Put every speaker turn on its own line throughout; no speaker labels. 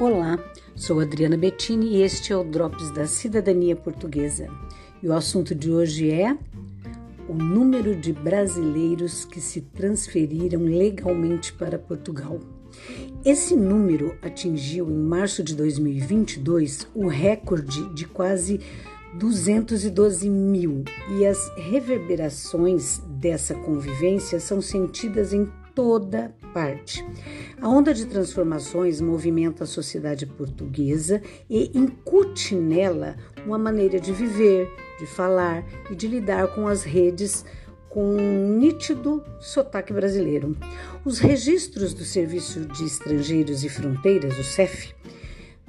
Olá, sou Adriana Bettini e este é o Drops da Cidadania Portuguesa. E o assunto de hoje é o número de brasileiros que se transferiram legalmente para Portugal. Esse número atingiu em março de 2022 o recorde de quase 212 mil e as reverberações dessa convivência são sentidas em toda parte. A onda de transformações movimenta a sociedade portuguesa e incute nela uma maneira de viver, de falar e de lidar com as redes com um nítido sotaque brasileiro. Os registros do Serviço de Estrangeiros e Fronteiras, o CEF,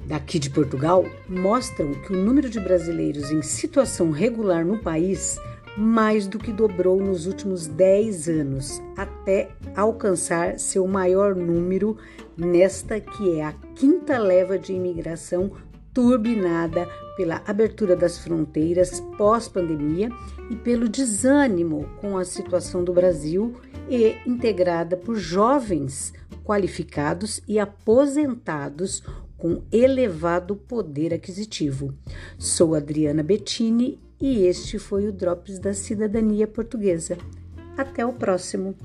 daqui de Portugal, mostram que o número de brasileiros em situação regular no país mais do que dobrou nos últimos 10 anos, até alcançar seu maior número nesta que é a quinta leva de imigração turbinada pela abertura das fronteiras pós-pandemia e pelo desânimo com a situação do Brasil e integrada por jovens qualificados e aposentados com elevado poder aquisitivo. Sou Adriana Bettini e este foi o Drops da Cidadania Portuguesa. Até o próximo!